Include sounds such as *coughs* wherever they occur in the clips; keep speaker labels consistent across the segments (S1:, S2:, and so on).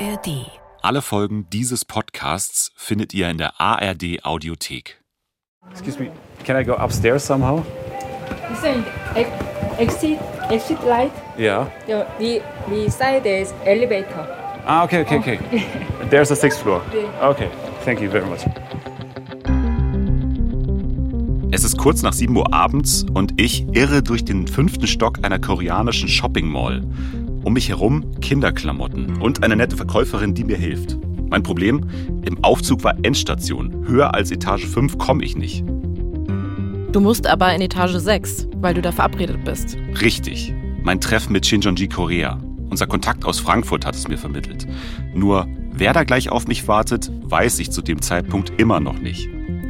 S1: ARD.
S2: Alle Folgen dieses Podcasts findet ihr in der ARD Audiothek.
S3: Excuse me, can I go upstairs somehow?
S4: Saying ex- exit exit light?
S3: Yeah.
S4: The the beside there's elevator.
S3: Ah, okay, okay, okay. *laughs* There's the sixth floor. Okay, thank you very much.
S2: Es ist kurz nach 7 Uhr abends und ich irre durch den fünften Stock einer koreanischen Shopping Mall. Um mich herum Kinderklamotten und eine nette Verkäuferin, die mir hilft. Mein Problem, im Aufzug war Endstation. Höher als Etage 5 komme ich nicht.
S5: Du musst aber in Etage 6, weil du da verabredet bist.
S2: Richtig. Mein Treffen mit Shinjonji Korea. Unser Kontakt aus Frankfurt hat es mir vermittelt. Nur, wer da gleich auf mich wartet, weiß ich zu dem Zeitpunkt immer noch nicht.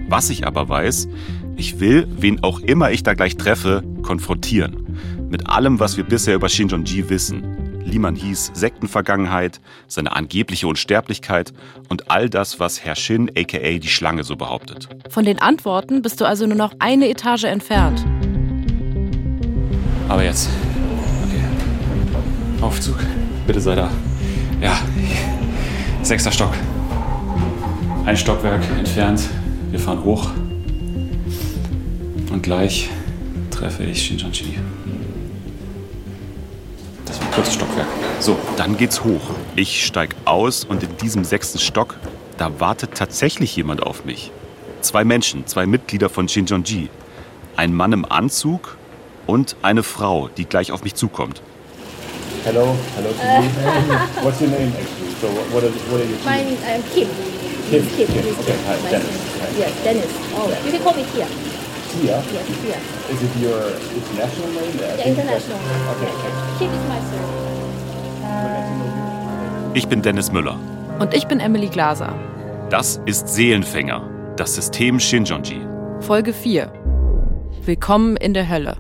S2: Was ich aber weiß, ich will, wen auch immer ich da gleich treffe, konfrontieren. Mit allem, was wir bisher über Shinjonji wissen. Liman hieß Sektenvergangenheit, seine angebliche Unsterblichkeit und all das, was Herr Shin aka die Schlange so behauptet.
S5: Von den Antworten bist du also nur noch eine Etage entfernt.
S2: Aber jetzt. Okay. Aufzug. Bitte sei da. Ja. Sechster Stock. Ein Stockwerk entfernt. Wir fahren hoch. Und gleich treffe ich Shinjanji. Kurzes Stockwerk. So, dann geht's hoch. Ich steig aus und in diesem sechsten Stock, da wartet tatsächlich jemand auf mich. Zwei Menschen, zwei Mitglieder von Shinjonji. Ein Mann im Anzug und eine Frau, die gleich auf mich zukommt.
S3: Hello, hello to you. *laughs* What's your name actually? So what, what, are, what are your
S4: My name I'm Kim.
S3: Kim.
S4: Kim.
S3: Kim.
S4: Is
S3: Okay, hi, Dennis. Hi.
S4: Yes, Dennis. Oh, you can call me Kia.
S3: Here?
S4: Yes, Kia.
S3: Is it your international name?
S4: Yeah, international.
S3: Okay, okay.
S4: Kim is my surname.
S2: Ich bin Dennis Müller.
S5: Und ich bin Emily Glaser.
S2: Das ist Seelenfänger, das System Shinjonji.
S5: Folge 4. Willkommen in der Hölle.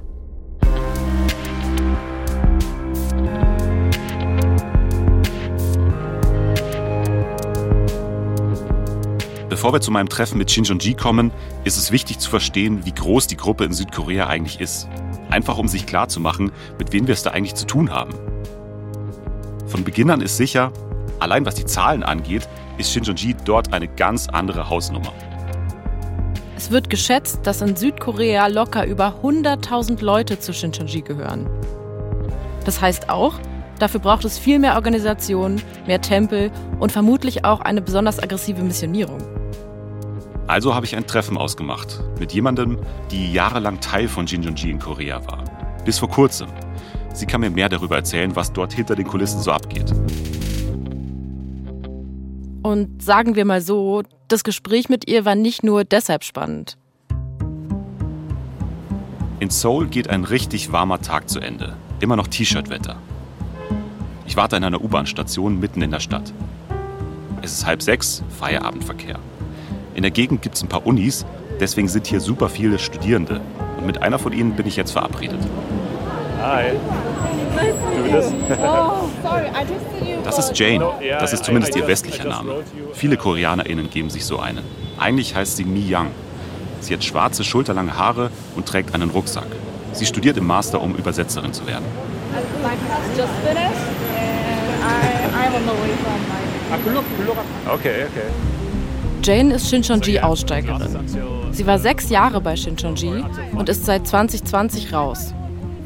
S2: Bevor wir zu meinem Treffen mit Shinjonji kommen, ist es wichtig zu verstehen, wie groß die Gruppe in Südkorea eigentlich ist. Einfach um sich klarzumachen, mit wem wir es da eigentlich zu tun haben. Von Beginn an ist sicher, allein was die Zahlen angeht, ist Shinjonji dort eine ganz andere Hausnummer.
S5: Es wird geschätzt, dass in Südkorea locker über 100.000 Leute zu Shincheonji gehören. Das heißt auch, dafür braucht es viel mehr Organisation, mehr Tempel und vermutlich auch eine besonders aggressive Missionierung.
S2: Also habe ich ein Treffen ausgemacht mit jemandem, die jahrelang Teil von Shinjonji in Korea war. Bis vor kurzem. Sie kann mir mehr darüber erzählen, was dort hinter den Kulissen so abgeht.
S5: Und sagen wir mal so, das Gespräch mit ihr war nicht nur deshalb spannend.
S2: In Seoul geht ein richtig warmer Tag zu Ende. Immer noch T-Shirt-Wetter. Ich warte an einer U-Bahn-Station mitten in der Stadt. Es ist halb sechs, Feierabendverkehr. In der Gegend gibt es ein paar Unis, deswegen sind hier super viele Studierende. Und mit einer von ihnen bin ich jetzt verabredet.
S3: Hi. We this?
S4: Oh, sorry, I just see you.
S2: Das ist Jane. Das ist zumindest ihr westlicher Name. Viele KoreanerInnen geben sich so einen. Eigentlich heißt sie Mi Young. Sie hat schwarze, schulterlange Haare und trägt einen Rucksack. Sie studiert im Master, um Übersetzerin zu werden.
S3: Okay, okay.
S5: Jane ist Shincheonji-Aussteigerin. Sie war sechs Jahre bei Shincheonji und ist seit 2020 raus.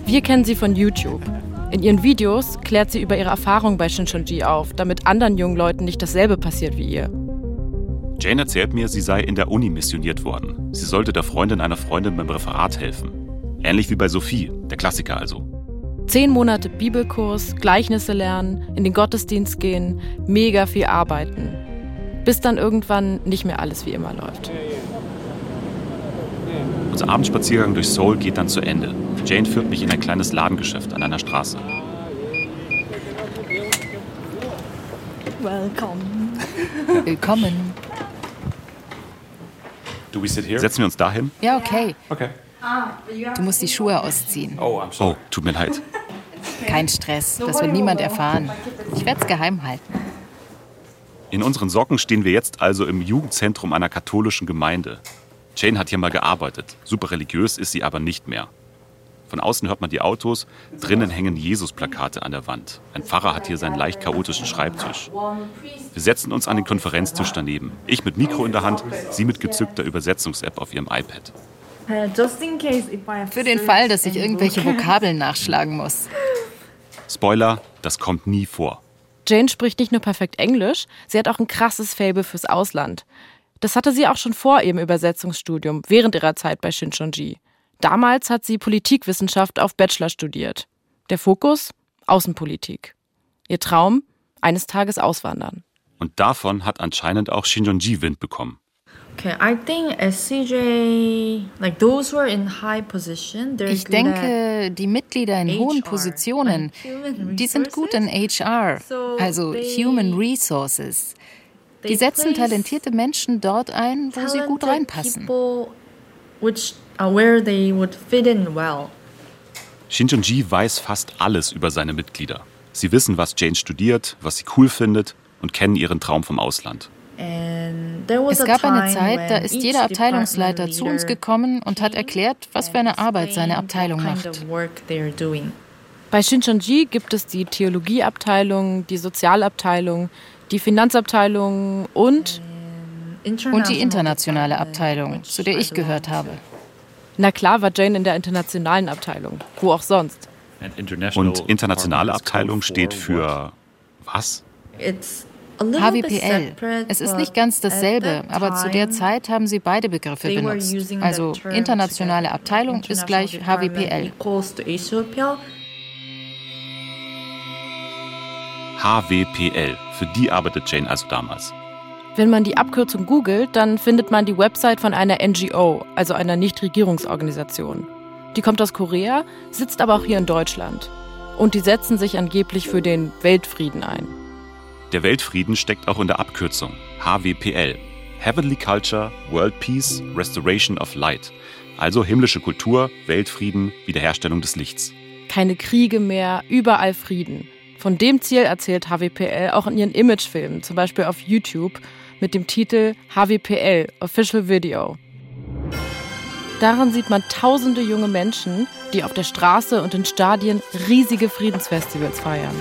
S5: Wir kennen sie von YouTube. In ihren Videos klärt sie über ihre Erfahrung bei Shincheonji auf, damit anderen jungen Leuten nicht dasselbe passiert wie ihr.
S2: Jane erzählt mir, sie sei in der Uni missioniert worden. Sie sollte der Freundin einer Freundin beim Referat helfen. Ähnlich wie bei Sophie, der Klassiker also.
S5: Zehn Monate Bibelkurs, Gleichnisse lernen, in den Gottesdienst gehen, mega viel arbeiten. Bis dann irgendwann nicht mehr alles wie immer läuft.
S2: Unser Abendspaziergang durch Seoul geht dann zu Ende. Jane führt mich in ein kleines Ladengeschäft an einer Straße. *laughs*
S6: Willkommen.
S2: Do we sit here? Setzen wir uns dahin?
S6: Ja, okay.
S2: Okay.
S6: Du musst die Schuhe ausziehen.
S2: Oh, I'm sorry. Oh, tut mir leid.
S6: Kein Stress, das wird niemand erfahren. Ich werde es geheim halten.
S2: In unseren Socken stehen wir jetzt also im Jugendzentrum einer katholischen Gemeinde. Jane hat hier mal gearbeitet. Super religiös ist sie aber nicht mehr. Von außen hört man die Autos, drinnen hängen Jesus-Plakate an der Wand. Ein Pfarrer hat hier seinen leicht chaotischen Schreibtisch. Wir setzen uns an den Konferenztisch daneben. Ich mit Mikro in der Hand, sie mit gezückter Übersetzungs-App auf ihrem iPad.
S6: Für den Fall, dass ich irgendwelche Vokabeln nachschlagen muss.
S2: Spoiler, das kommt nie vor.
S5: Jane spricht nicht nur perfekt Englisch, sie hat auch ein krasses Faible fürs Ausland. Das hatte sie auch schon vor ihrem Übersetzungsstudium, während ihrer Zeit bei Shincheonji. Damals hat sie Politikwissenschaft auf Bachelor studiert. Der Fokus? Außenpolitik. Ihr Traum? Eines Tages auswandern.
S2: Und davon hat anscheinend auch Shincheonji Wind bekommen.
S6: Ich denke, die Mitglieder in hohen Positionen, die sind gut in HR,
S1: So
S6: also
S1: they-
S6: Human Resources. Die setzen talentierte Menschen dort ein, wo sie gut
S1: talented
S6: reinpassen.
S1: People which are where they would fit in well.
S2: Shincheonji weiß fast alles über seine Mitglieder. Sie wissen, was Jane studiert, was sie cool findet und kennen ihren Traum vom Ausland.
S1: And there was
S6: Es
S1: a
S6: gab eine
S1: time
S6: Zeit, da
S1: when
S6: ist jeder Abteilungsleiter
S1: department
S6: zu uns
S1: leader
S6: gekommen und hat
S1: came
S6: erklärt, was für eine
S1: and
S6: Arbeit seine
S1: explained
S6: Abteilung macht.
S5: Bei Shincheonji gibt es die Theologieabteilung, die Sozialabteilung, die Finanzabteilung und,
S6: Und die internationale Abteilung, zu der ich gehört habe.
S5: na klar war Jane in der internationalen Abteilung. Wo auch sonst.
S2: Und internationale Abteilung steht für was?
S1: It's
S6: HWPL. Es ist nicht ganz dasselbe, aber zu der Zeit haben sie beide Begriffe benutzt. Also internationale. Abteilung ist gleich HWPL.
S1: HWPL.
S2: Für die arbeitet Jane also damals.
S5: Wenn man die Abkürzung googelt, dann findet man die Website von einer NGO, also einer Nichtregierungsorganisation. Die kommt aus Korea, sitzt aber auch hier in Deutschland. Und die setzen sich angeblich für den Weltfrieden ein.
S2: Der Weltfrieden steckt auch in der Abkürzung HWPL. Heavenly Culture, World Peace, Restoration of Light. Also himmlische Kultur, Weltfrieden, Wiederherstellung des Lichts.
S5: Keine Kriege mehr, überall Frieden. Von dem Ziel erzählt HWPL auch in ihren Imagefilmen, zum Beispiel auf YouTube mit dem Titel HWPL Official Video. Darin sieht man tausende junge Menschen, die auf der Straße und in Stadien riesige Friedensfestivals feiern.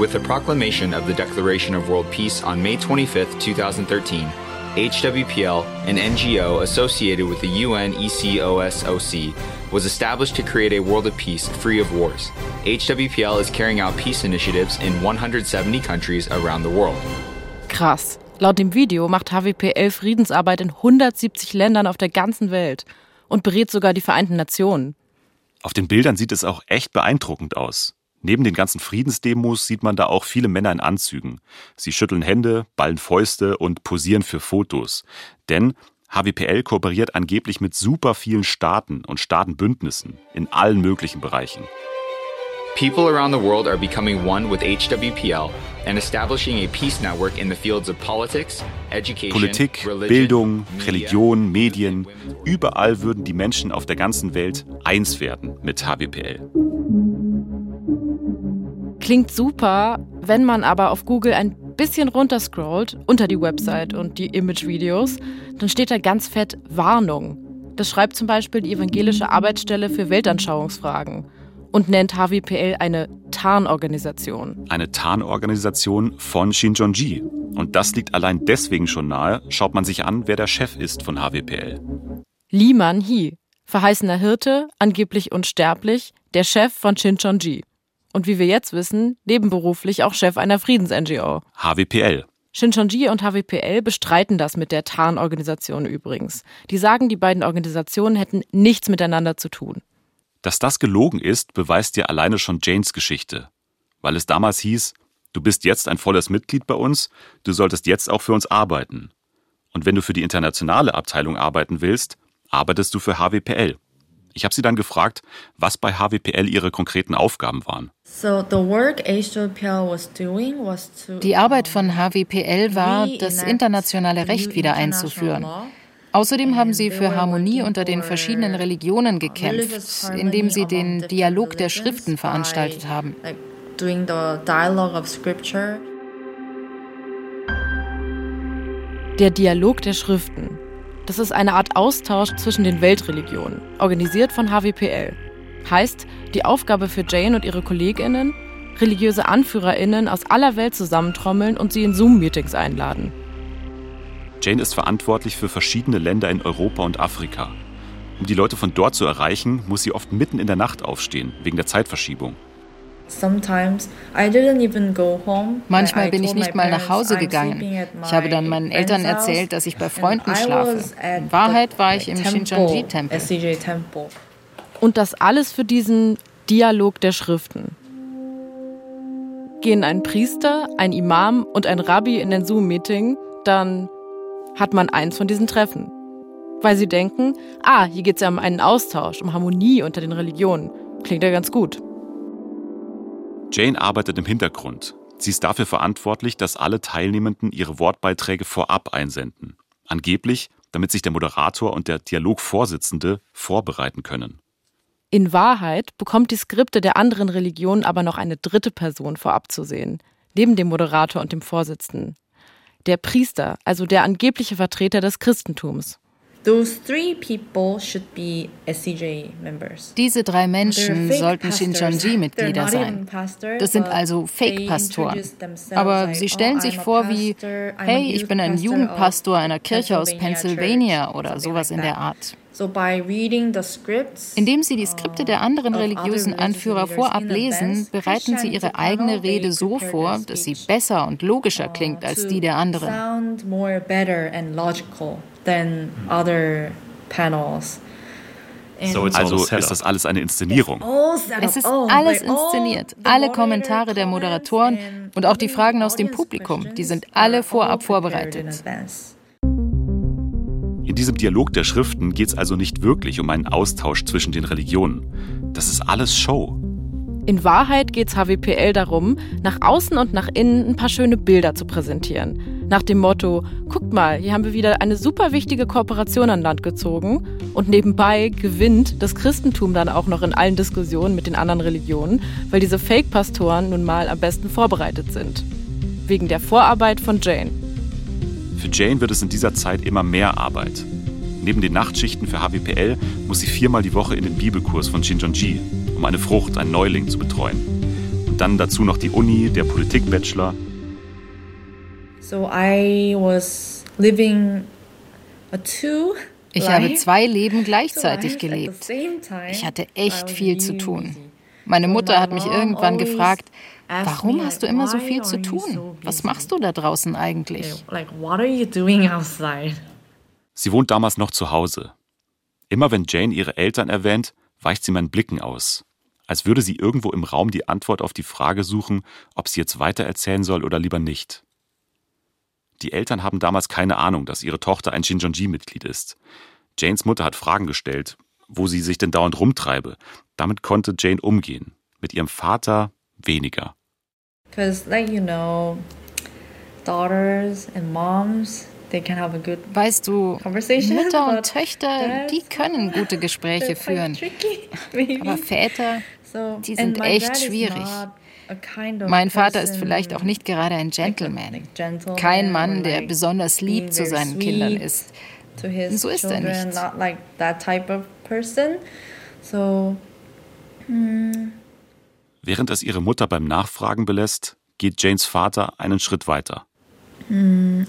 S7: With the proclamation of the Declaration of World Peace on May 25, 2013, HWPL, an NGO associated with the E UNECOSOC, was established to create a world of peace free of wars. HWPL is carrying out peace initiatives in 170 countries around the world.
S5: Krass. Laut dem Video macht HWPL Friedensarbeit in 170 Ländern auf der ganzen Welt und berät sogar die Vereinten Nationen.
S2: Auf den Bildern sieht es auch echt beeindruckend aus. Neben den ganzen Friedensdemos sieht man da auch viele Männer in Anzügen. Sie schütteln Hände, ballen Fäuste und posieren für Fotos. Denn HWPL kooperiert angeblich mit super vielen Staaten und Staatenbündnissen in allen möglichen Bereichen.
S7: People around the world are becoming one with HWPL and establishing a peace network in the fields of politics, education,
S2: Politik,
S7: religion,
S2: Bildung,
S7: media,
S2: Religion, Medien, überall würden die Menschen auf der ganzen Welt eins werden mit HWPL.
S5: Klingt super, wenn man aber auf Google ein bisschen runterscrollt unter die Website und die Imagevideos, dann steht da ganz fett Warnung. Das schreibt zum Beispiel die Evangelische Arbeitsstelle für Weltanschauungsfragen und nennt HWPL eine Tarnorganisation.
S2: Eine Tarnorganisation von Shincheonji. Und das liegt allein deswegen schon nahe, schaut man sich an, wer der Chef ist von HWPL.
S5: Lee Man-hee, verheißener Hirte, angeblich unsterblich, der Chef von Shincheonji. Und wie wir jetzt wissen, nebenberuflich auch Chef einer Friedens-NGO.
S2: HWPL.
S5: Shincheonji und HWPL bestreiten das mit der Tarn-Organisation übrigens. Die sagen, die beiden Organisationen hätten nichts miteinander zu tun.
S2: Dass das gelogen ist, beweist ja alleine schon Janes Geschichte. Weil es damals hieß, du bist jetzt ein volles Mitglied bei uns, du solltest jetzt auch für uns arbeiten. Und wenn du für die internationale Abteilung arbeiten willst, arbeitest du für HWPL. Ich habe sie dann gefragt, was bei HWPL ihre konkreten Aufgaben waren.
S6: Die Arbeit von HWPL war, das internationale Recht wieder
S1: international
S6: einzuführen.
S1: law.
S6: Außerdem haben sie für Harmonie unter den
S1: for
S6: verschiedenen Religionen gekämpft, indem sie
S1: harmony
S6: den Dialog der Schriften veranstaltet haben.
S5: Der Dialog der Schriften. Das ist eine Art Austausch zwischen den Weltreligionen, organisiert von HWPL. Heißt, die Aufgabe für Jane und ihre KollegInnen, religiöse AnführerInnen aus aller Welt zusammentrommeln und sie in Zoom-Meetings einladen.
S2: Jane ist verantwortlich für verschiedene Länder in Europa und Afrika. Um die Leute von dort zu erreichen, muss sie oft mitten in der Nacht aufstehen, wegen der Zeitverschiebung.
S6: Manchmal bin ich nicht mal nach Hause gegangen. Ich habe dann meinen Eltern erzählt, dass ich bei Freunden schlafe. In Wahrheit war ich im Shincheonji-Tempel.
S5: Und das alles für diesen Dialog der Schriften. Gehen ein Priester, ein Imam und ein Rabbi in ein Zoom-Meeting, dann hat man eins von diesen Treffen. Weil sie denken, ah, hier geht es ja um einen Austausch, um Harmonie unter den Religionen. Klingt ja ganz gut.
S2: Jane arbeitet im Hintergrund. Sie ist dafür verantwortlich, dass alle Teilnehmenden ihre Wortbeiträge vorab einsenden. Angeblich, damit sich der Moderator und der Dialogvorsitzende vorbereiten können.
S5: In Wahrheit bekommt die Skripte der anderen Religionen aber noch eine dritte Person vorab zu sehen, neben dem Moderator und dem Vorsitzenden. Der Priester, also der angebliche Vertreter des Christentums.
S6: Diese drei Menschen sollten Shincheonji-Mitglieder sein. Das sind also Fake-Pastoren. Aber sie stellen sich vor wie, hey, ich bin ein Jugendpastor einer Kirche aus Pennsylvania oder sowas in der Art. Indem sie die Skripte der anderen religiösen Anführer vorab lesen, bereiten sie ihre eigene Rede so vor, dass sie besser und logischer klingt als die der anderen
S2: than other panels. Also ist das alles eine Inszenierung.
S6: Es ist alles inszeniert. Alle Kommentare der Moderatoren und auch die Fragen aus dem Publikum, die sind alle vorab vorbereitet.
S2: In diesem Dialog der Schriften geht es also nicht wirklich um einen Austausch zwischen den Religionen. Das ist alles Show.
S5: In Wahrheit geht es HWPL darum, nach außen und nach innen ein paar schöne Bilder zu präsentieren. Nach dem Motto, guckt mal, hier haben wir wieder eine super wichtige Kooperation an Land gezogen und nebenbei gewinnt das Christentum dann auch noch in allen Diskussionen mit den anderen Religionen, weil diese Fake-Pastoren nun mal am besten vorbereitet sind. Wegen der Vorarbeit von Jane.
S2: Für Jane wird es in dieser Zeit immer mehr Arbeit. Neben den Nachtschichten für HWPL muss sie viermal die Woche in den Bibelkurs von Shinjonji um eine Frucht, einen Neuling zu betreuen. Und dann dazu noch die Uni, der Politik-Bachelor.
S1: So I was living a two
S6: ich habe zwei Leben gleichzeitig gelebt. Ich hatte echt viel zu tun. Meine Mutter hat mich irgendwann gefragt, warum hast du immer so viel zu tun? Was machst du da draußen eigentlich?
S2: Sie wohnt damals noch zu Hause. Immer wenn Jane ihre Eltern erwähnt, weicht sie meinen Blicken aus als würde sie irgendwo im Raum die Antwort auf die Frage suchen, ob sie jetzt weitererzählen soll oder lieber nicht. Die Eltern haben damals keine Ahnung, dass ihre Tochter ein Shinjonji-Mitglied ist. Janes Mutter hat Fragen gestellt, wo sie sich denn dauernd rumtreibe. Damit konnte Jane umgehen. Mit ihrem Vater weniger.
S1: Because, like you know, daughters and moms
S6: Weißt du, Mütter und Töchter, die können gute Gespräche führen. *laughs* Aber Väter, die sind echt schwierig. Mein Vater ist vielleicht auch nicht gerade ein Gentleman. Kein Mann, der besonders lieb zu seinen Kindern ist. So ist er nicht.
S1: Hmm.
S2: Während es ihre Mutter beim Nachfragen belässt, geht Janes Vater einen Schritt weiter.
S1: Hmm,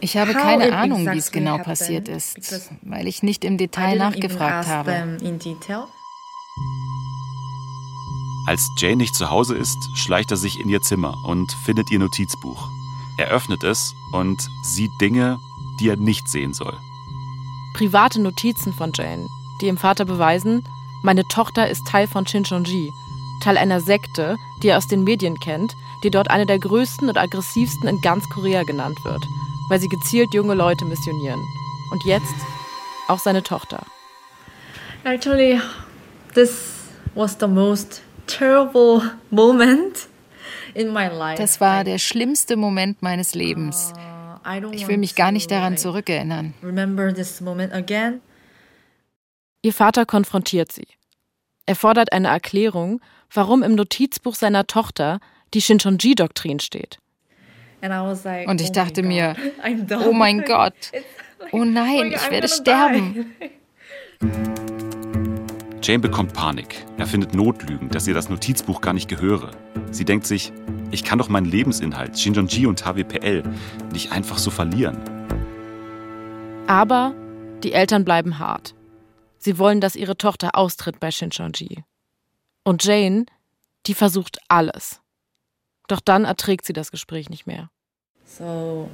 S6: ich habe keine Ahnung, wie es genau passiert ist, weil ich nicht im Detail nachgefragt habe.
S2: Als Jane nicht zu Hause ist, schleicht er sich in ihr Zimmer und findet ihr Notizbuch. Er öffnet es und sieht Dinge, die er nicht sehen soll.
S5: Private Notizen von Jane, die ihrem Vater beweisen, meine Tochter ist Teil von Shincheonji, Teil einer Sekte, die er aus den Medien kennt, die dort eine der größten und aggressivsten in ganz Korea genannt wird, weil sie gezielt junge Leute missionieren. Und jetzt auch seine Tochter.
S1: Actually, this was the most terrible moment in my life.
S6: Das war der schlimmste Moment meines Lebens.
S1: Uh,
S6: ich will mich gar nicht daran zurückerinnern.
S1: Remember this moment again?
S5: Ihr Vater konfrontiert sie. Er fordert eine Erklärung, warum im Notizbuch seiner Tochter die Shincheonji-Doktrin steht.
S6: Und ich oh dachte mir, *laughs* oh mein Gott, *laughs* Oh nein, ich werde sterben.
S2: Jane bekommt Panik. Er findet Notlügen, dass ihr das Notizbuch gar nicht gehöre. Sie denkt sich, ich kann doch meinen Lebensinhalt, Shinjonji und HWPL, nicht einfach so verlieren.
S5: Aber die Eltern bleiben hart. Sie wollen, dass ihre Tochter austritt bei Shinjonji. Und Jane, die versucht alles. Doch dann erträgt sie das Gespräch nicht mehr.
S1: So,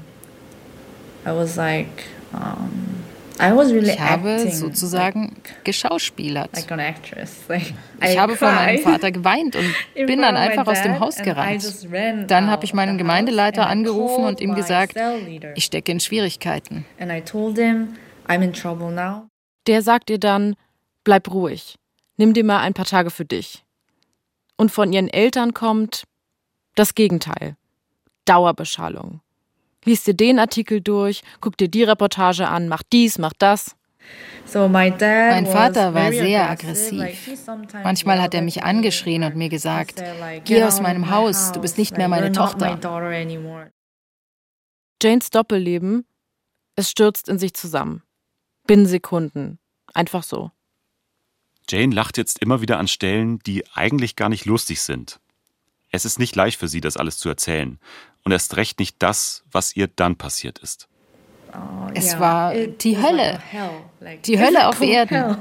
S1: I was like, um ich
S6: habe sozusagen geschauspielert. *laughs* Ich habe vor meinem Vater geweint und *laughs* bin dann einfach aus dem Haus gerannt. Dann habe ich meinen Gemeindeleiter angerufen und ihm gesagt, ich stecke in Schwierigkeiten.
S5: Der sagt ihr dann, bleib ruhig, nimm dir mal ein paar Tage für dich. Und von ihren Eltern kommt das Gegenteil. Dauerbeschallung. Lies dir den Artikel durch, guck dir die Reportage an, mach dies, mach das.
S6: mein Vater war sehr aggressiv. Manchmal hat er mich angeschrien und mir gesagt, geh aus meinem Haus, du bist nicht mehr meine Tochter.
S5: Janes Doppelleben, es stürzt in sich zusammen. Binnen Sekunden. Einfach so.
S2: Jane lacht jetzt immer wieder an Stellen, die eigentlich gar nicht lustig sind. Es ist nicht leicht für sie, das alles zu erzählen und erst recht nicht das, was ihr dann passiert ist.
S6: Oh, es war die Hölle. Die Hölle auf Erden.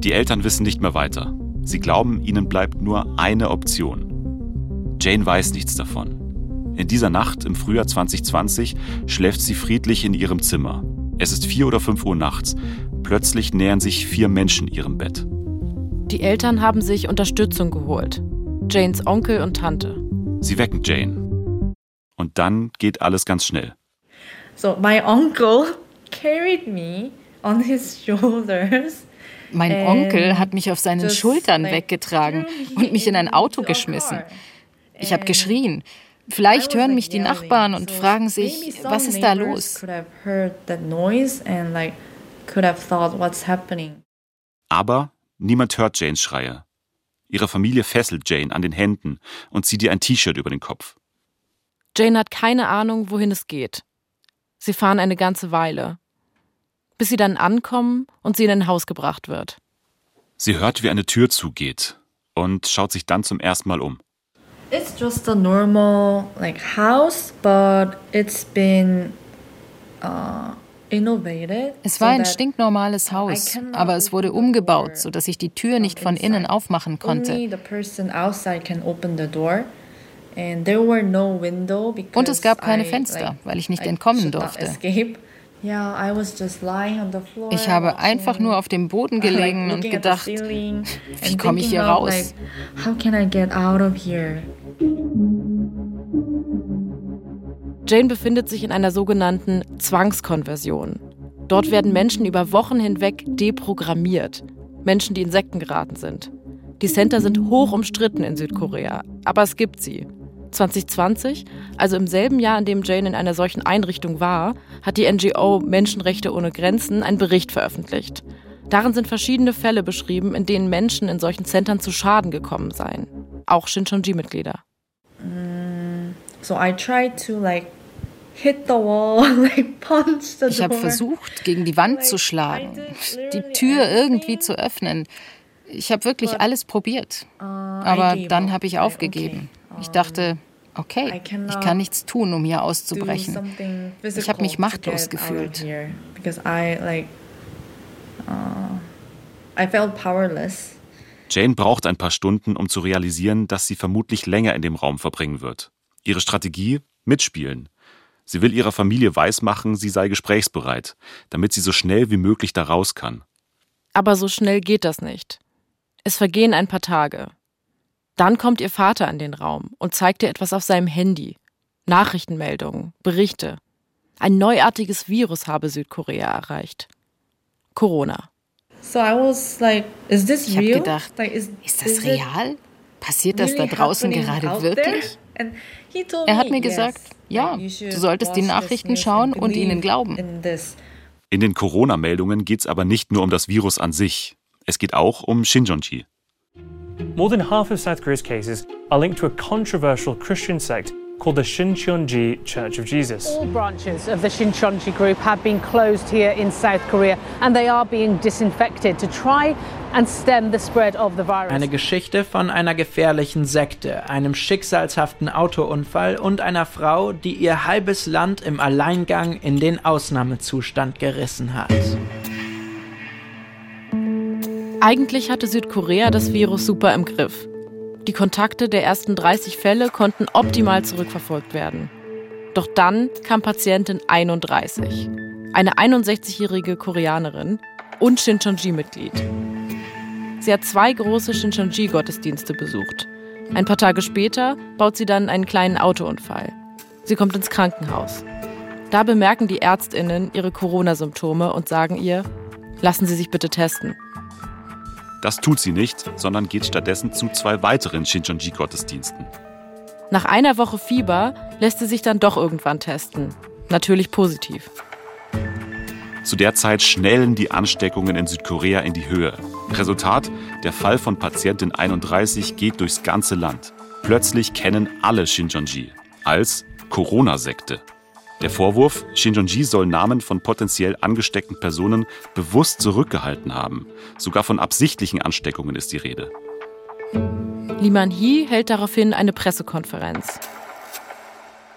S2: Die Eltern wissen nicht mehr weiter. Sie glauben, ihnen bleibt nur eine Option. Jane weiß nichts davon. In dieser Nacht im Frühjahr 2020 schläft sie friedlich in ihrem Zimmer. Es ist vier oder fünf Uhr nachts. Plötzlich nähern sich vier Menschen ihrem Bett.
S5: Die Eltern haben sich Unterstützung geholt. Janes Onkel und Tante.
S2: Sie wecken Jane. Und dann geht alles ganz schnell.
S1: So my uncle carried me on his shoulders.
S6: Mein Onkel hat mich auf seinen Schultern weggetragen und mich in ein Auto geschmissen. Ich habe geschrien. Vielleicht hören mich die Nachbarn und fragen sich, was ist da los?
S2: Aber niemand hört Janes Schreie. Ihre Familie fesselt Jane an den Händen und zieht ihr ein T-Shirt über den Kopf.
S5: Jane hat keine Ahnung, wohin es geht. Sie fahren eine ganze Weile, bis sie dann ankommen und sie in ein Haus gebracht wird.
S2: Sie hört, wie eine Tür zugeht und schaut sich dann zum ersten Mal um.
S1: It's just a normal like house, but it's been uh,
S6: es war ein stinknormales Haus, aber es wurde umgebaut, sodass ich die Tür nicht von innen aufmachen konnte. Und es gab keine Fenster, weil ich nicht entkommen durfte. Ich habe einfach nur auf dem Boden *laughs* gelegen und gedacht, wie komme ich hier raus?
S5: Jane befindet sich in einer sogenannten Zwangskonversion. Dort werden Menschen über Wochen hinweg deprogrammiert. Menschen, die in Sekten geraten sind. Die Center sind hoch umstritten in Südkorea, aber es gibt sie. 2020, also im selben Jahr, in dem Jane in einer solchen Einrichtung war, hat die NGO Menschenrechte ohne Grenzen einen Bericht veröffentlicht. Darin sind verschiedene Fälle beschrieben, in denen Menschen in solchen Zentren zu Schaden gekommen seien. Auch Shincheonji-Mitglieder.
S1: So I tried to like hit the wall, *laughs* like punch the door.
S6: Ich habe versucht, gegen die Wand zu schlagen, die Tür irgendwie zu öffnen. Ich habe wirklich alles probiert. Uh, Aber dann habe ich aufgegeben. Ich dachte, okay, ich kann nichts tun, um hier auszubrechen. Ich habe mich machtlos gefühlt.
S1: Uh,
S2: Jane braucht ein paar Stunden, um zu realisieren, dass sie vermutlich länger in dem Raum verbringen wird. Ihre Strategie? Mitspielen. Sie will ihrer Familie weismachen, sie sei gesprächsbereit, damit sie so schnell wie möglich da raus kann.
S5: Aber so schnell geht das nicht. Es vergehen ein paar Tage. Dann kommt ihr Vater in den Raum und zeigt ihr etwas auf seinem Handy. Nachrichtenmeldungen, Berichte. Ein neuartiges Virus habe Südkorea erreicht. Corona.
S1: So I was like, is this
S6: ich habe gedacht, like, is, ist das real? Passiert das da draußen gerade wirklich? Er hat mir gesagt, ja, du solltest die Nachrichten schauen und ihnen glauben.
S2: In den Corona-Meldungen geht es aber nicht nur um das Virus an sich. Es geht auch um Shinjonji.
S8: More than half of South Korea's cases are linked to a controversial Christian sect called the Shincheonji Church of Jesus.
S9: All branches of the Shincheonji group have been closed here in South Korea and they are being disinfected to try and stem the spread of the virus.
S10: Eine Geschichte von einer gefährlichen Sekte, einem schicksalshaften Autounfall und einer Frau, die ihr halbes Land im Alleingang in den Ausnahmezustand gerissen hat.
S5: Eigentlich hatte Südkorea das Virus super im Griff. Die Kontakte der ersten 30 Fälle konnten optimal zurückverfolgt werden. Doch dann kam Patientin 31, eine 61-jährige Koreanerin und Shincheonji-Mitglied. Sie hat zwei große Shincheonji-Gottesdienste besucht. Ein paar Tage später baut sie dann einen kleinen Autounfall. Sie kommt ins Krankenhaus. Da bemerken die Ärztinnen ihre Corona-Symptome und sagen ihr, lassen Sie sich bitte testen.
S2: Das tut sie nicht, sondern geht stattdessen zu zwei weiteren Shincheonji-Gottesdiensten.
S5: Nach einer Woche Fieber lässt sie sich dann doch irgendwann testen. Natürlich positiv.
S2: Zu der Zeit schnellen die Ansteckungen in Südkorea in die Höhe. Resultat, der Fall von Patientin 31 geht durchs ganze Land. Plötzlich kennen alle Shincheonji als Corona-Sekte. Der Vorwurf, Shinjonji soll Namen von potenziell angesteckten Personen bewusst zurückgehalten haben. Sogar von absichtlichen Ansteckungen ist die Rede.
S5: Liman Hee hält daraufhin eine Pressekonferenz.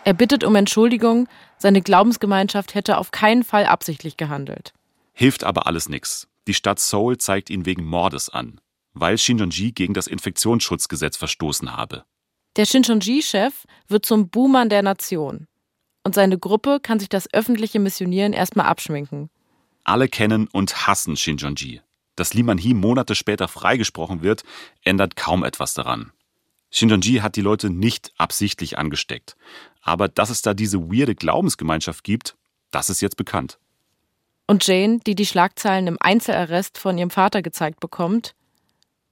S5: Er bittet um Entschuldigung, seine Glaubensgemeinschaft hätte auf keinen Fall absichtlich gehandelt.
S2: Hilft aber alles nichts. Die Stadt Seoul zeigt ihn wegen Mordes an, weil Shinjonji gegen das Infektionsschutzgesetz verstoßen habe.
S5: Der Shincheonji-Chef wird zum Buhmann der Nation und seine Gruppe kann sich das öffentliche Missionieren erstmal abschminken.
S2: Alle kennen und hassen Shinjonji. Dass Liman Hee Monate später freigesprochen wird, ändert kaum etwas daran. Shinjonji hat die Leute nicht absichtlich angesteckt. Aber dass es da diese weirde Glaubensgemeinschaft gibt, das ist jetzt bekannt.
S5: Und Jane, die die Schlagzeilen im Einzelarrest von ihrem Vater gezeigt bekommt,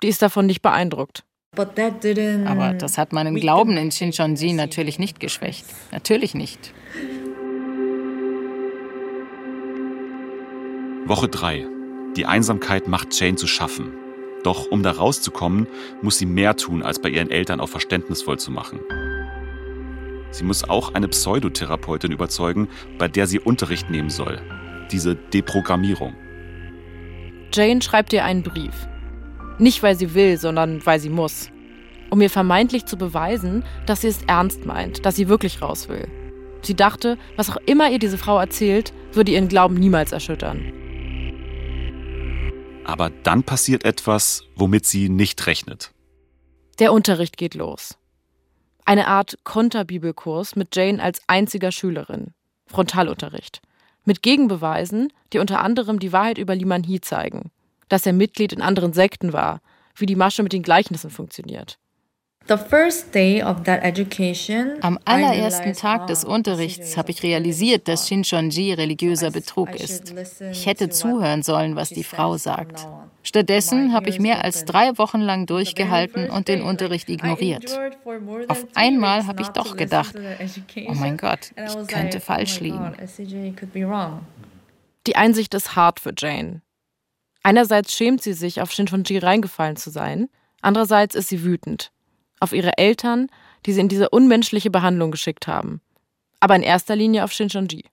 S5: die ist davon nicht beeindruckt.
S6: Aber das hat meinen Glauben in Shincheonji natürlich nicht geschwächt. Natürlich nicht.
S2: Woche 3. Die Einsamkeit macht Jane zu schaffen. Doch um da rauszukommen, muss sie mehr tun, als bei ihren Eltern auch verständnisvoll zu machen. Sie muss auch eine Pseudotherapeutin überzeugen, bei der sie Unterricht nehmen soll. Diese Deprogrammierung.
S5: Jane schreibt ihr einen Brief. Nicht, weil sie will, sondern weil sie muss. Um mir vermeintlich zu beweisen, dass sie es ernst meint, dass sie wirklich raus will. Sie dachte, was auch immer ihr diese Frau erzählt, würde ihren Glauben niemals erschüttern.
S2: Aber dann passiert etwas, womit sie nicht rechnet.
S5: Der Unterricht geht los. Eine Art Konterbibelkurs mit Jane als einziger Schülerin. Frontalunterricht. Mit Gegenbeweisen, die unter anderem die Wahrheit über Liman Hee zeigen dass er Mitglied in anderen Sekten war, wie die Masche mit den Gleichnissen funktioniert.
S6: Am allerersten Tag des Unterrichts habe ich realisiert, dass Shincheonji religiöser Betrug ist. Ich hätte zuhören sollen, was die Frau sagt. Stattdessen habe ich mehr als drei Wochen lang durchgehalten und den Unterricht ignoriert. Auf einmal habe ich doch gedacht, oh mein Gott, ich könnte falsch liegen.
S5: Die Einsicht ist hart für Jane. Einerseits schämt sie sich, auf Shincheonji reingefallen zu sein, andererseits ist sie wütend. Auf ihre Eltern, die sie in diese unmenschliche Behandlung geschickt haben. Aber in erster Linie auf Shincheonji.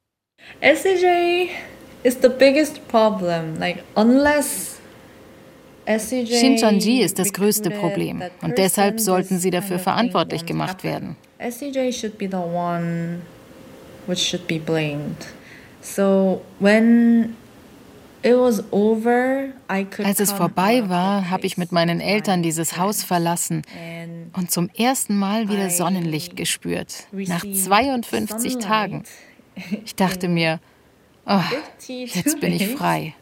S1: SCJ is the biggest problem. Like, unless
S6: Shincheonji ist das größte Problem und deshalb sollten sie dafür verantwortlich gemacht werden.
S1: SCJ should be the one which should be blamed. So when
S6: als es vorbei war, habe ich mit meinen Eltern dieses Haus verlassen und zum ersten Mal wieder Sonnenlicht gespürt, nach 52 Tagen. Ich dachte mir, oh, jetzt bin ich frei.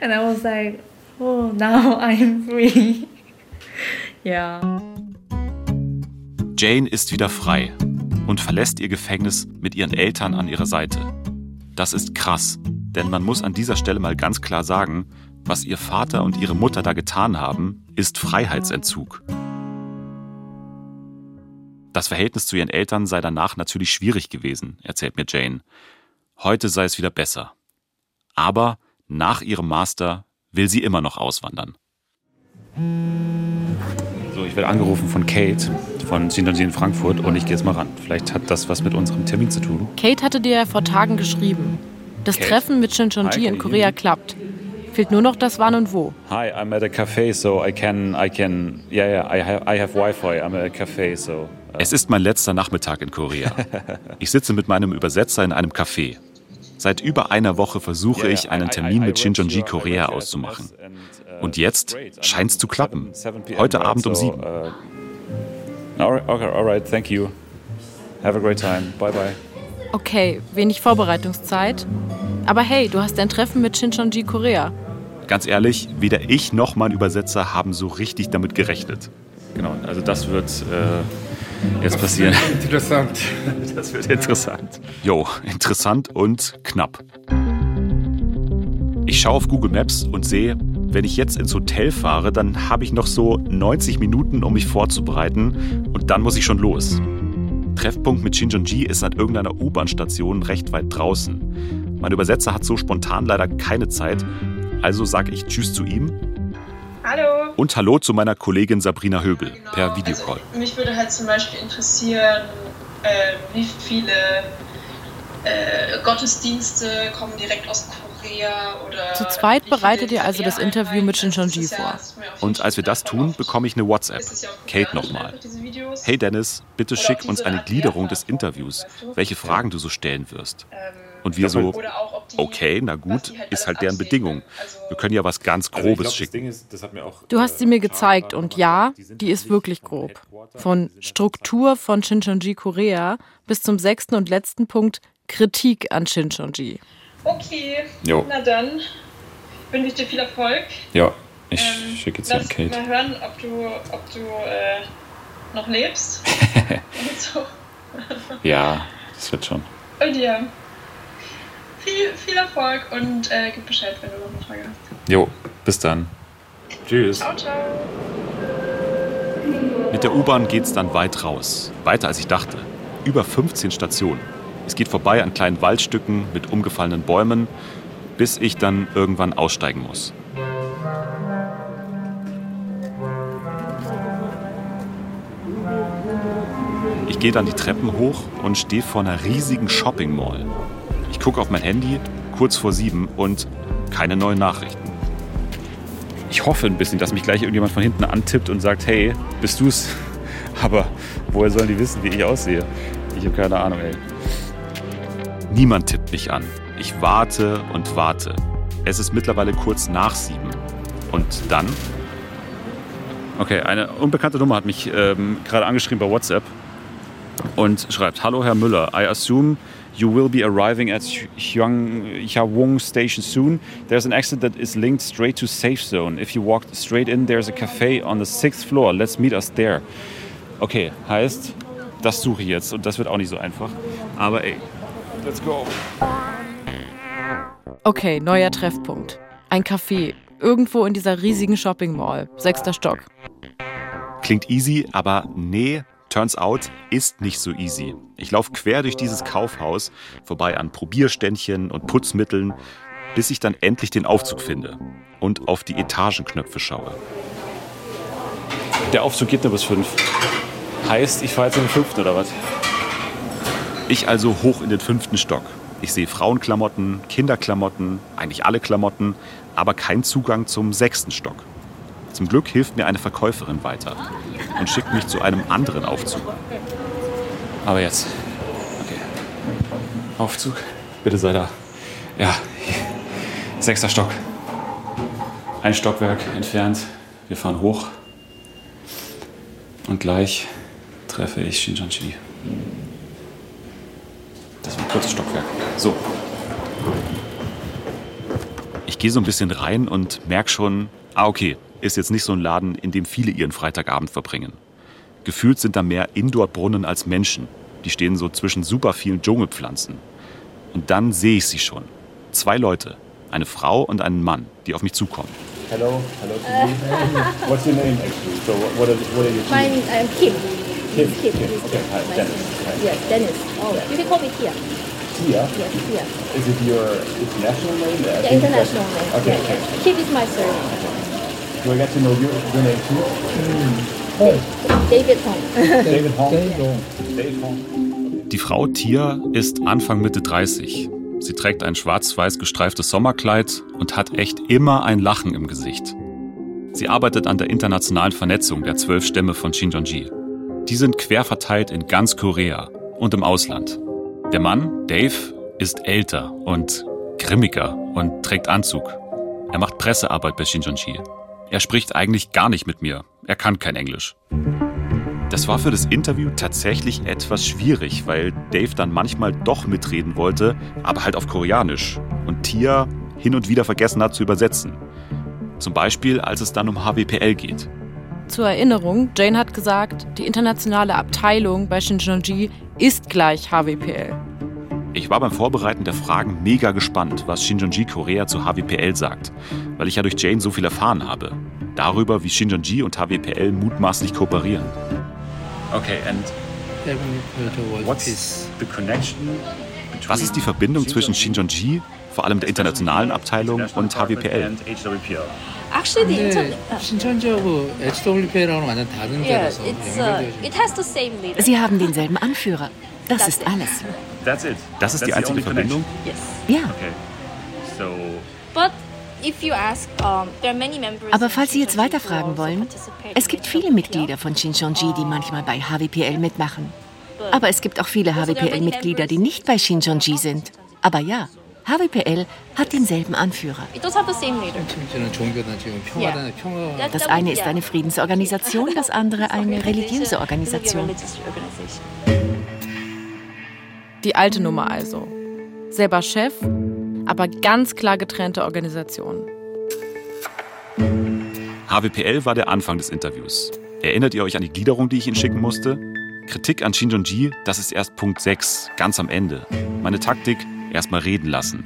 S1: And I was like, oh, now *laughs* I'm free.
S2: Jane ist wieder frei und verlässt ihr Gefängnis mit ihren Eltern an ihrer Seite. Das ist krass, denn man muss an dieser Stelle mal ganz klar sagen, was ihr Vater und ihre Mutter da getan haben, ist Freiheitsentzug. Das Verhältnis zu ihren Eltern sei danach natürlich schwierig gewesen, erzählt mir Jane. Heute sei es wieder besser. Aber nach ihrem Master will sie immer noch auswandern. So, ich werde angerufen von Kate von Xinjiang in Frankfurt und ich gehe jetzt mal ran. Vielleicht hat das was mit unserem Termin zu tun.
S5: Kate hatte dir ja vor Tagen geschrieben. Das Kate. Treffen mit Shincheonji in Korea klappt. Fehlt nur noch das Wann und Wo.
S2: Hi, I'm at a cafe, so I can, I can, yeah, yeah, I have, I have Wi-Fi. I'm at a cafe, so. Uh. Es ist mein letzter Nachmittag in Korea. *laughs* Ich sitze mit meinem Übersetzer in einem Café. Seit über einer Woche versuche ich, einen Termin mit Shincheonji Korea auszumachen. Uh, und jetzt scheint es zu klappen. Heute Abend um sieben. Uh, okay, alright, thank you. Have a great time. Bye bye.
S5: Okay, wenig Vorbereitungszeit. Aber hey, du hast ein Treffen mit Shincheonji Korea.
S2: Ganz ehrlich, weder ich noch mein Übersetzer haben so richtig damit gerechnet. Genau, also das wird äh, jetzt passieren.
S3: Interessant. *laughs*
S2: Das wird interessant. Jo, interessant und knapp. Ich schaue auf Google Maps und sehe, wenn ich jetzt ins Hotel fahre, dann habe ich noch so 90 Minuten, um mich vorzubereiten und dann muss ich schon los. Treffpunkt mit Shinjonji ist an irgendeiner U-Bahn-Station recht weit draußen. Mein Übersetzer hat so spontan leider keine Zeit, also sage ich Tschüss zu ihm.
S11: Hallo.
S2: Und Hallo zu meiner Kollegin Sabrina Höbel genau. per Videocall.
S11: Also, mich würde halt zum Beispiel interessieren, äh, wie viele äh, Gottesdienste kommen direkt aus.
S5: Zu zweit bereitet ihr also das Interview mit Shincheonji vor.
S2: Und als wir das tun, bekomme ich eine WhatsApp. Kate nochmal. Hey Dennis, bitte schick uns eine Gliederung des Interviews, welche Fragen du so stellen wirst. Ähm, und wir so, okay, na gut, ist halt deren Bedingung. Also wir können ja was ganz also Grobes schicken.
S5: Du hast sie mir gezeigt und ja, die ist wirklich grob. Von Struktur von Shincheonji Korea bis zum sechsten und letzten Punkt Kritik an Shincheonji.
S11: Okay, jo. na dann wünsche ich dir viel Erfolg.
S2: Ja, ich ähm, schicke jetzt an Kate.
S11: mal hören, ob du, ob du äh, noch lebst. so. *laughs*
S2: ja, das wird schon.
S11: Und ja, viel, viel Erfolg und äh, gib Bescheid, wenn du noch eine Frage hast.
S2: Jo, bis dann. Tschüss.
S11: Ciao, ciao.
S2: Mit der U-Bahn geht es dann weit raus. Weiter als ich dachte. Über 15 Stationen. Es geht vorbei an kleinen Waldstücken mit umgefallenen Bäumen, bis ich dann irgendwann aussteigen muss. Ich gehe dann die Treppen hoch und stehe vor einer riesigen Shopping Mall. Ich gucke auf mein Handy, kurz vor sieben und keine neuen Nachrichten. Ich hoffe ein bisschen, dass mich gleich irgendjemand von hinten antippt und sagt, hey, bist du's? *laughs* Aber woher sollen die wissen, wie ich aussehe? Ich habe keine Ahnung, ey. Niemand tippt mich an. Ich warte und warte. Es ist mittlerweile kurz nach sieben. Und dann? Okay, eine unbekannte Nummer hat mich ähm, gerade angeschrieben bei WhatsApp und schreibt: Hallo Herr Müller, I assume you will be arriving at Hyangwong Station soon. There's an exit that is linked straight to Safe Zone. If you walk straight in, there's a cafe on the sixth floor. Let's meet us there. Okay, heißt, das suche ich jetzt und das wird auch nicht so einfach. Aber ey, Let's go.
S5: Okay, neuer Treffpunkt. Ein Café. Irgendwo in dieser riesigen Shopping Mall. Sechster Stock.
S2: Klingt easy, aber nee, turns out, ist nicht so easy. Ich laufe quer durch dieses Kaufhaus, vorbei an Probierständchen und Putzmitteln, bis ich dann endlich den Aufzug finde und auf die Etagenknöpfe schaue. Der Aufzug geht nur bis fünf. Heißt, ich fahre jetzt in den fünften oder was? Ich also hoch in den fünften Stock. Ich sehe Frauenklamotten, Kinderklamotten, eigentlich alle Klamotten, aber kein Zugang zum sechsten Stock. Zum Glück hilft mir eine Verkäuferin weiter und schickt mich zu einem anderen Aufzug. Aber jetzt. Okay. Aufzug. Bitte sei da. Ja, sechster Stock. Ein Stockwerk entfernt. Wir fahren hoch. Und gleich treffe ich Shinjanshi. Das war ein kurzes Stockwerk. So. Ich gehe so ein bisschen rein und merke schon, ah okay, ist jetzt nicht so ein Laden, in dem viele ihren Freitagabend verbringen. Gefühlt sind da mehr Indoor-Brunnen als Menschen. Die stehen so zwischen super vielen Dschungelpflanzen. Und dann sehe ich sie schon. Zwei Leute, eine Frau und einen Mann, die auf mich zukommen.
S3: Hello, hello to you. What's your name actually? So what are, what are you?
S12: My name is Kim.
S3: Kim. Kim. Okay, hi, Dennis.
S12: Hi. Yes, Dennis. Oh, you can call me Tia.
S3: Tia?
S12: Yes, Tia.
S3: Is it your international name?
S12: Yeah, international name. Okay, yeah, okay. Kim is my surname.
S3: Do I get to know your, your name too? Mm. *laughs*
S12: David Hong.
S3: David Hong. David Hong.
S2: Die Frau Tia ist Anfang Mitte 30. Sie trägt ein schwarz-weiß gestreiftes Sommerkleid und hat echt immer ein Lachen im Gesicht. Sie arbeitet an der internationalen Vernetzung der zwölf Stämme von Shincheonji. Die sind quer verteilt in ganz Korea und im Ausland. Der Mann, Dave, ist älter und grimmiger und trägt Anzug. Er macht Pressearbeit bei Shincheonji. Er spricht eigentlich gar nicht mit mir. Er kann kein Englisch. Das war für das Interview tatsächlich etwas schwierig, weil Dave dann manchmal doch mitreden wollte, aber halt auf Koreanisch. Und Tia hin und wieder vergessen hat zu übersetzen. Zum Beispiel, als es dann um HWPL geht.
S5: Zur Erinnerung, Jane hat gesagt, die internationale Abteilung bei Shincheonji ist gleich HWPL.
S2: Ich war beim Vorbereiten der Fragen mega gespannt, was Shincheonji Korea zu HWPL sagt, weil ich ja durch Jane so viel erfahren habe. Darüber, wie Shincheonji und HWPL mutmaßlich kooperieren.
S3: Okay, and what's the connection
S2: Was ist die Verbindung zwischen Shincheonji, vor allem der internationalen Abteilung, und HWPL?
S12: Actually, the internet.
S13: 신천지하고 HWPL하고는 완전 다른
S12: Yeah,
S13: 데라서
S12: it's uh, it has the same leader.
S14: Sie haben denselben Anführer. Das ist alles.
S3: That's it.
S2: Das ist die
S3: That's the
S2: einzige
S3: only
S2: Verbindung?
S12: Yes.
S14: Ja.
S3: Okay. So
S12: But if you ask, um, there are many members.
S14: Aber
S12: in
S14: falls Sie jetzt
S12: Shincheonji who
S14: weiterfragen
S12: also
S14: wollen,
S12: participate
S14: es
S12: in
S14: gibt
S12: the
S14: viele
S12: HWPL.
S14: Mitglieder von Shincheonji, die manchmal bei HWPL mitmachen. Aber es gibt auch viele HWPL-Mitglieder, die nicht bei Shincheonji sind. Aber ja, HWPL hat denselben Anführer. Das eine ist eine Friedensorganisation, das andere eine religiöse Organisation.
S5: Die alte Nummer also. Selber Chef, aber ganz klar getrennte Organisation.
S2: HWPL war der Anfang des Interviews. Erinnert ihr euch an die Gliederung, die ich Ihnen schicken musste? Kritik an Shinjonji, das ist erst Punkt 6, ganz am Ende. Meine Taktik, erstmal reden lassen.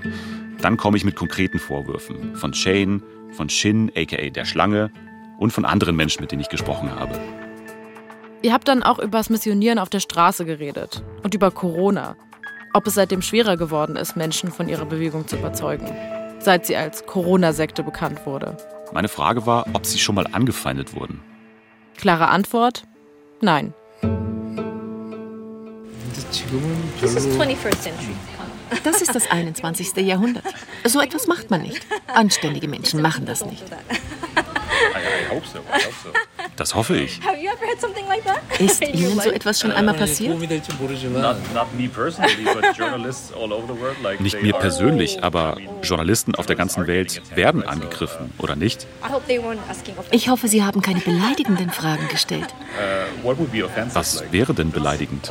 S2: Dann komme ich mit konkreten Vorwürfen von Shane, von Shin, aka der Schlange, und von anderen Menschen, mit denen ich gesprochen habe.
S5: Ihr habt dann auch über das Missionieren auf der Straße geredet und über Corona. Ob es seitdem schwerer geworden ist, Menschen von ihrer Bewegung zu überzeugen, seit sie als Corona-Sekte bekannt wurde.
S2: Meine Frage war, ob sie schon mal angefeindet wurden.
S5: Klare Antwort: Nein.
S13: Das ist
S12: 21st century.
S14: Das ist das 21. Jahrhundert. So etwas macht man nicht. Anständige Menschen machen das nicht.
S2: Das hoffe ich.
S14: Ist *laughs* Ihnen so etwas schon einmal passiert?
S2: Nicht mir persönlich, aber Journalisten auf der ganzen Welt werden angegriffen, oder nicht?
S14: Ich hoffe, Sie haben keine beleidigenden Fragen gestellt.
S2: Was wäre denn beleidigend?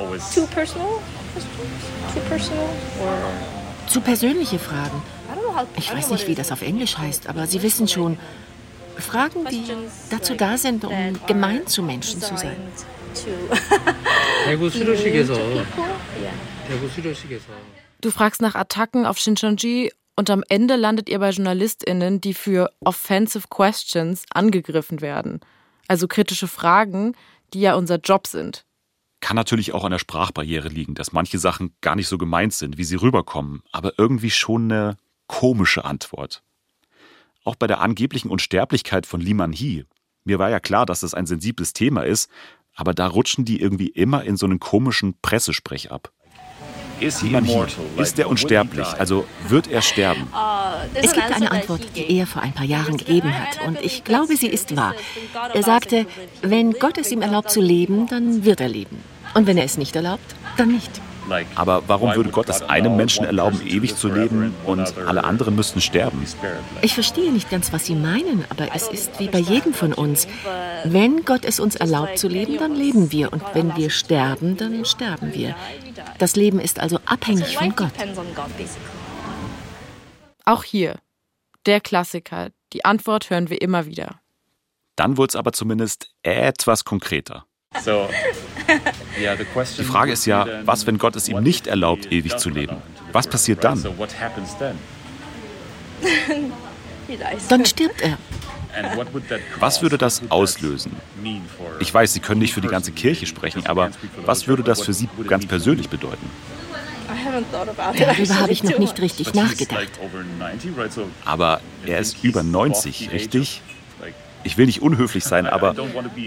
S14: Zu persönliche Fragen. Ich weiß nicht, wie das auf Englisch heißt, aber Sie wissen schon, Fragen, die dazu da sind, um gemein zu Menschen zu sein. *laughs* *laughs*
S5: Du fragst nach Attacken auf Shincheonji und am Ende landet ihr bei JournalistInnen, die für offensive questions angegriffen werden. Also kritische Fragen, die ja unser Job sind.
S2: Kann natürlich auch an der Sprachbarriere liegen, dass manche Sachen gar nicht so gemeint sind, wie sie rüberkommen, aber irgendwie schon eine komische Antwort. Auch bei der angeblichen Unsterblichkeit von Lee Man-hee. Mir war ja klar, dass das ein sensibles Thema ist, aber da rutschen die irgendwie immer in so einen komischen Pressesprech ab.
S3: Is
S2: Lee
S3: he
S2: Man-hee,
S3: immortal? Like,
S2: ist er unsterblich? Also wird er sterben?
S14: Es gibt eine Antwort, die er vor ein paar Jahren gegeben hat, und ich glaube, sie ist wahr. Er sagte, wenn Gott es ihm erlaubt zu leben, dann wird er leben. Und wenn er es nicht erlaubt, dann nicht.
S2: Aber warum würde Gott es einem Menschen erlauben, ewig zu leben und alle anderen müssten sterben?
S14: Ich verstehe nicht ganz, was Sie meinen, aber es ist wie bei jedem von uns. Wenn Gott es uns erlaubt zu leben, dann leben wir. Und wenn wir sterben, dann sterben wir. Das Leben ist also abhängig von Gott.
S5: Auch hier, der Klassiker. Die Antwort hören wir immer wieder.
S2: Dann wurde es aber zumindest etwas konkreter.
S3: so,
S2: Die Frage ist ja, was, wenn Gott es ihm nicht erlaubt, ewig zu leben? Was passiert dann? *laughs*
S14: Dann stirbt er.
S2: Was würde das auslösen? Ich weiß, Sie können nicht für die ganze Kirche sprechen, aber was würde das für Sie ganz persönlich bedeuten?
S14: Darüber habe ich noch nicht richtig nachgedacht.
S3: like over 90, right? So
S2: Aber er ist über 90, richtig? Ich will nicht unhöflich sein, aber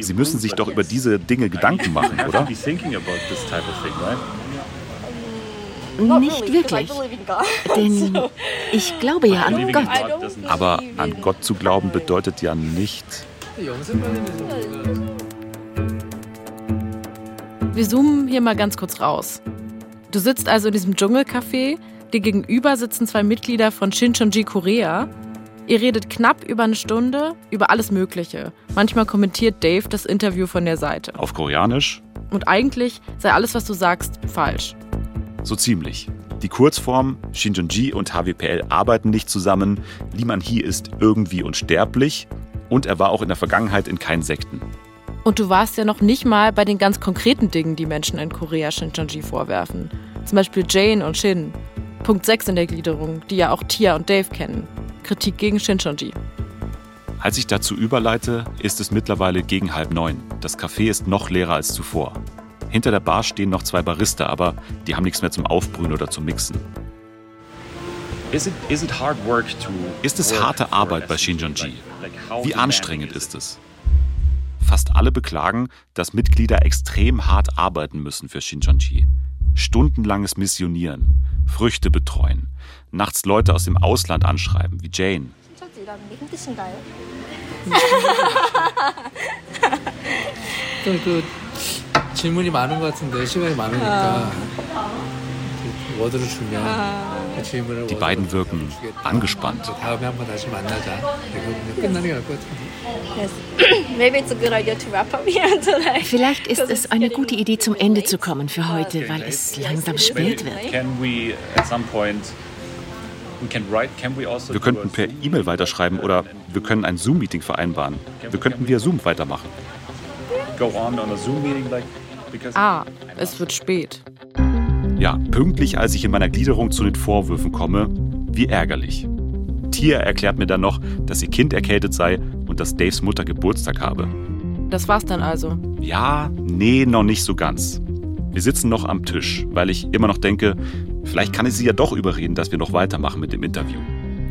S2: Sie müssen sich doch über diese Dinge Gedanken machen, oder?
S14: Nicht wirklich. Denn *laughs* ich glaube ja an Gott.
S2: Aber an Gott zu glauben bedeutet ja nicht.
S5: Wir zoomen hier mal ganz kurz raus. Du sitzt also in diesem Dschungelcafé. Dir gegenüber sitzen zwei Mitglieder von Shincheonji Korea. Ihr redet knapp über eine Stunde über alles Mögliche. Manchmal kommentiert Dave das Interview von der Seite.
S2: Auf Koreanisch?
S5: Und eigentlich sei alles, was du sagst, falsch.
S2: So ziemlich. Die Kurzform Shincheonji und HWPL arbeiten nicht zusammen. Lee Man-hee ist irgendwie unsterblich und er war auch in der Vergangenheit in keinen Sekten.
S5: Und du warst ja noch nicht mal bei den ganz konkreten Dingen, die Menschen in Korea Shincheonji vorwerfen. Zum Beispiel Jane und Shin. Punkt 6 in der Gliederung, die ja auch Tia und Dave kennen. Kritik gegen Shincheonji.
S2: Als ich dazu überleite, ist es mittlerweile gegen halb neun. Das Café ist noch leerer als zuvor. Hinter der Bar stehen noch zwei Barista, aber die haben nichts mehr zum Aufbrühen oder zum Mixen. Ist es harte Arbeit bei Shinjonji? Wie anstrengend ist es? Fast alle beklagen, dass Mitglieder extrem hart arbeiten müssen für Shinjonji. Stundenlanges Missionieren, Früchte betreuen, nachts Leute aus dem Ausland anschreiben, wie Jane.
S13: 질문이 많은 것 같은데 시간이 많으니까 워드를 주면 그 질문을
S2: Die beiden wirken angespannt.
S13: 다음에 *coughs* 한번 다시 만나자. 이거 끝나는 게 나을 것 같은데.
S14: Vielleicht ist es eine gute Idee, zum Ende zu kommen für heute, weil es langsam spät wird.
S2: Also wir könnten per E-Mail weiterschreiben oder wir können ein Zoom-Meeting vereinbaren. Wir könnten via Zoom weitermachen.
S5: Ah, es wird spät.
S2: Ja, pünktlich, als ich in meiner Gliederung zu den Vorwürfen komme, wie ärgerlich. Tia erklärt mir dann noch, dass ihr Kind erkältet sei und dass Daves Mutter Geburtstag habe.
S5: Das war's dann also?
S2: Ja, nee, noch nicht so ganz. Wir sitzen noch am Tisch, weil ich immer noch denke, vielleicht kann ich sie ja doch überreden, dass wir noch weitermachen mit dem Interview.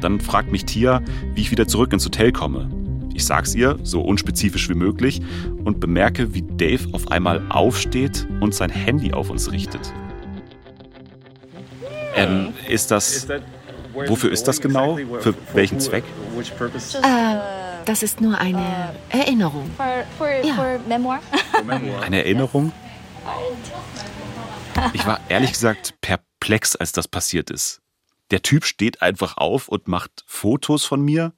S2: Dann fragt mich Tia, wie ich wieder zurück ins Hotel komme. Ich sag's ihr, so unspezifisch wie möglich, und bemerke, wie Dave auf einmal aufsteht und sein Handy auf uns richtet. Ähm, ist das. Wofür ist das genau? Für welchen Zweck?
S14: Äh, das ist nur eine Erinnerung. Ja.
S2: Eine Erinnerung? *laughs* Ich war ehrlich gesagt perplex, als das passiert ist. Der Typ steht einfach auf und macht Fotos von mir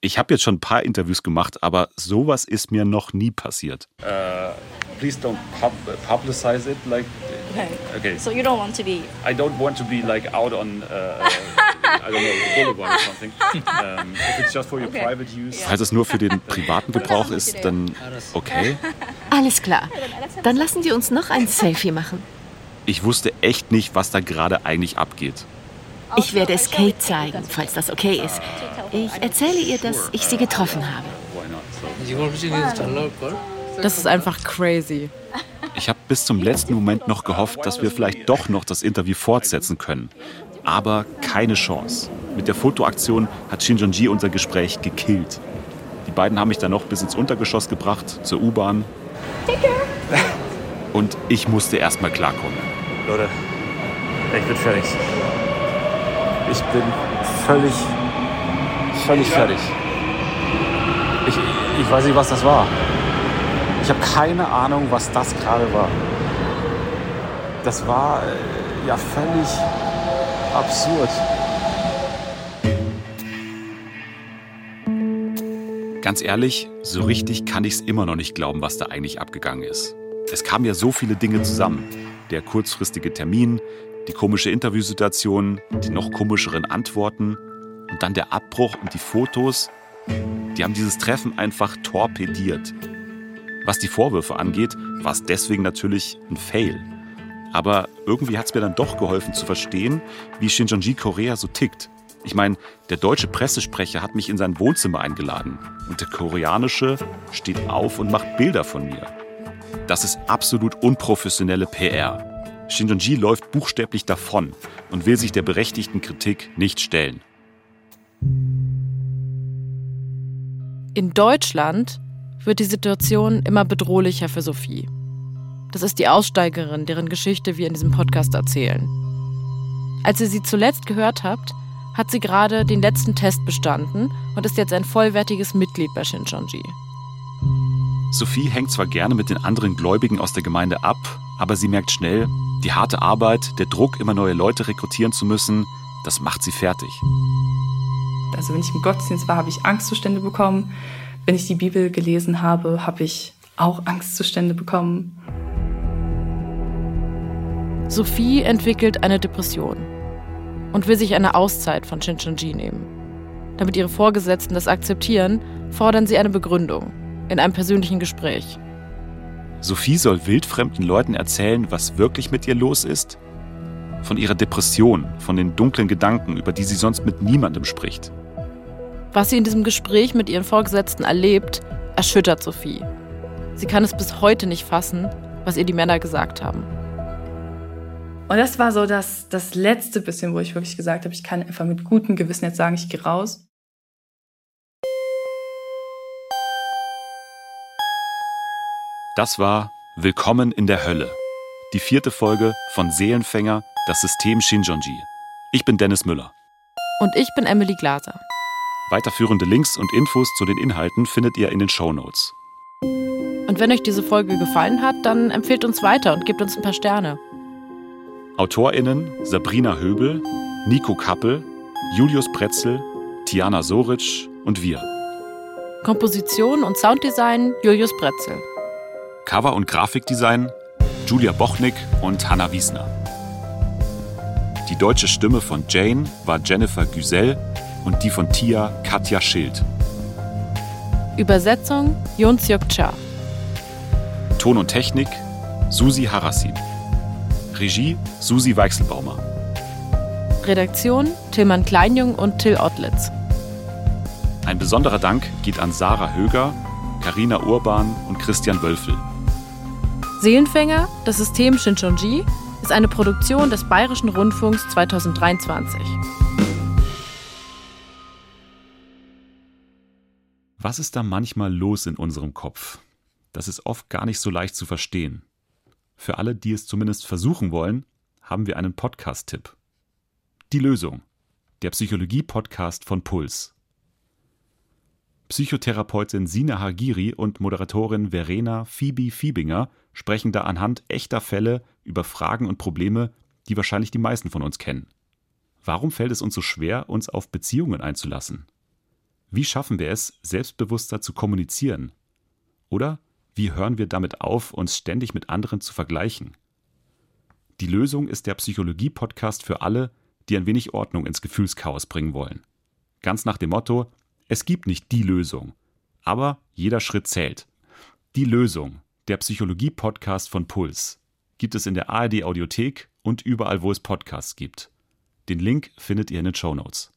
S2: ich habe jetzt schon ein paar Interviews gemacht, aber sowas ist mir noch nie passiert.
S15: Uh, please don't pub publicize it like.
S12: Okay. Okay. So you don't want to be.
S15: I don't want to be like out on. Uh, I don't know, the boulevard or something. Um, if it's just for your okay. private use.
S2: Falls es nur für den privaten Gebrauch ist, dann okay.
S14: Alles klar. Dann lassen Sie uns noch ein Selfie machen.
S2: Ich wusste echt nicht, was da gerade eigentlich abgeht.
S14: Ich werde es Kate zeigen, falls das okay ist. Ich erzähle ihr, dass ich sie getroffen habe.
S5: Das ist einfach crazy.
S2: Ich habe bis zum letzten Moment noch gehofft, dass wir vielleicht doch noch das Interview fortsetzen können. Aber keine Chance. Mit der Fotoaktion hat Shinjonji unser Gespräch gekillt. Die beiden haben mich dann noch bis ins Untergeschoss gebracht, zur U-Bahn. Und ich musste erst mal klarkommen.
S3: Leute, ich bin fertig. Ich bin völlig völlig fertig. Ich, ich weiß nicht, was das war. Ich habe keine Ahnung, was das gerade war. Das war äh, ja völlig absurd.
S2: Ganz ehrlich, so richtig kann ich es immer noch nicht glauben, was da eigentlich abgegangen ist. Es kamen ja so viele Dinge zusammen. Der kurzfristige Termin, die komische Interviewsituation, die noch komischeren Antworten und dann der Abbruch und die Fotos, die haben dieses Treffen einfach torpediert. Was die Vorwürfe angeht, war es deswegen natürlich ein Fail. Aber irgendwie hat es mir dann doch geholfen zu verstehen, wie Shinjonji Korea so tickt. Ich meine, der deutsche Pressesprecher hat mich in sein Wohnzimmer eingeladen und der koreanische steht auf und macht Bilder von mir. Das ist absolut unprofessionelle PR. Shinjonji läuft buchstäblich davon und will sich der berechtigten Kritik nicht stellen.
S5: In Deutschland wird die Situation immer bedrohlicher für Sophie. Das ist die Aussteigerin, deren Geschichte wir in diesem Podcast erzählen. Als ihr sie zuletzt gehört habt, hat sie gerade den letzten Test bestanden und ist jetzt ein vollwertiges Mitglied bei Shincheonji.
S2: Sophie hängt zwar gerne mit den anderen Gläubigen aus der Gemeinde ab, aber sie merkt schnell, die harte Arbeit, der Druck, immer neue Leute rekrutieren zu müssen, das macht sie fertig.
S16: Also wenn ich im Gottesdienst war, habe ich Angstzustände bekommen. Wenn ich die Bibel gelesen habe, habe ich auch Angstzustände bekommen.
S5: Sophie entwickelt eine Depression und will sich eine Auszeit von Shincheonji nehmen. Damit ihre Vorgesetzten das akzeptieren, fordern sie eine Begründung in einem persönlichen Gespräch.
S2: Sophie soll wildfremden Leuten erzählen, was wirklich mit ihr los ist? Von ihrer Depression, von den dunklen Gedanken, über die sie sonst mit niemandem spricht.
S5: Was sie in diesem Gespräch mit ihren Vorgesetzten erlebt, erschüttert Sophie. Sie kann es bis heute nicht fassen, was ihr die Männer gesagt haben.
S16: Und das war so das, das letzte bisschen, wo ich wirklich gesagt habe, ich kann einfach mit gutem Gewissen jetzt sagen, ich gehe raus.
S2: Das war Willkommen in der Hölle. Die vierte Folge von Seelenfänger, das System Shinjonji. Ich bin Dennis Müller.
S5: Und ich bin Emily Glaser.
S2: Weiterführende Links und Infos zu den Inhalten findet ihr in den Show Notes.
S5: Und wenn euch diese Folge gefallen hat, dann empfehlt uns weiter und gebt uns ein paar Sterne.
S2: AutorInnen Sabrina Höbel, Nico Kappel, Julius Pretzel, Tiana Soric und wir.
S5: Komposition und Sounddesign Julius Pretzel.
S2: Cover- und Grafikdesign Julia Bochnik und Hanna Wiesner. Die deutsche Stimme von Jane war Jennifer Güsell und die von Tia Katja Schild.
S5: Übersetzung Yon Seok Cha.
S2: Ton und Technik Susi Harasim. Regie Susi Weichselbaumer.
S5: Redaktion Tillmann Kleinjung und Till Ottlitz.
S2: Ein besonderer Dank geht an Sarah Höger, Karina Urban und Christian Wölfel.
S5: Seelenfänger, das System Shincheonji, ist eine Produktion des Bayerischen Rundfunks 2023.
S2: Was ist da manchmal los in unserem Kopf? Das ist oft gar nicht so leicht zu verstehen. Für alle, die es zumindest versuchen wollen, haben wir einen Podcast-Tipp. Die Lösung. Der Psychologie-Podcast von Puls. Psychotherapeutin Sina Hagiri und Moderatorin Verena Phoebe Fiebinger sprechen da anhand echter Fälle über Fragen und Probleme, die wahrscheinlich die meisten von uns kennen. Warum fällt es uns so schwer, uns auf Beziehungen einzulassen? Wie schaffen wir es, selbstbewusster zu kommunizieren? Oder wie hören wir damit auf, uns ständig mit anderen zu vergleichen? Die Lösung ist der Psychologie-Podcast für alle, die ein wenig Ordnung ins Gefühlschaos bringen wollen. Ganz nach dem Motto, es gibt nicht die Lösung, aber jeder Schritt zählt. Die Lösung, der Psychologie-Podcast von Puls, gibt es in der ARD Audiothek und überall, wo es Podcasts gibt. Den Link findet ihr in den Show Notes.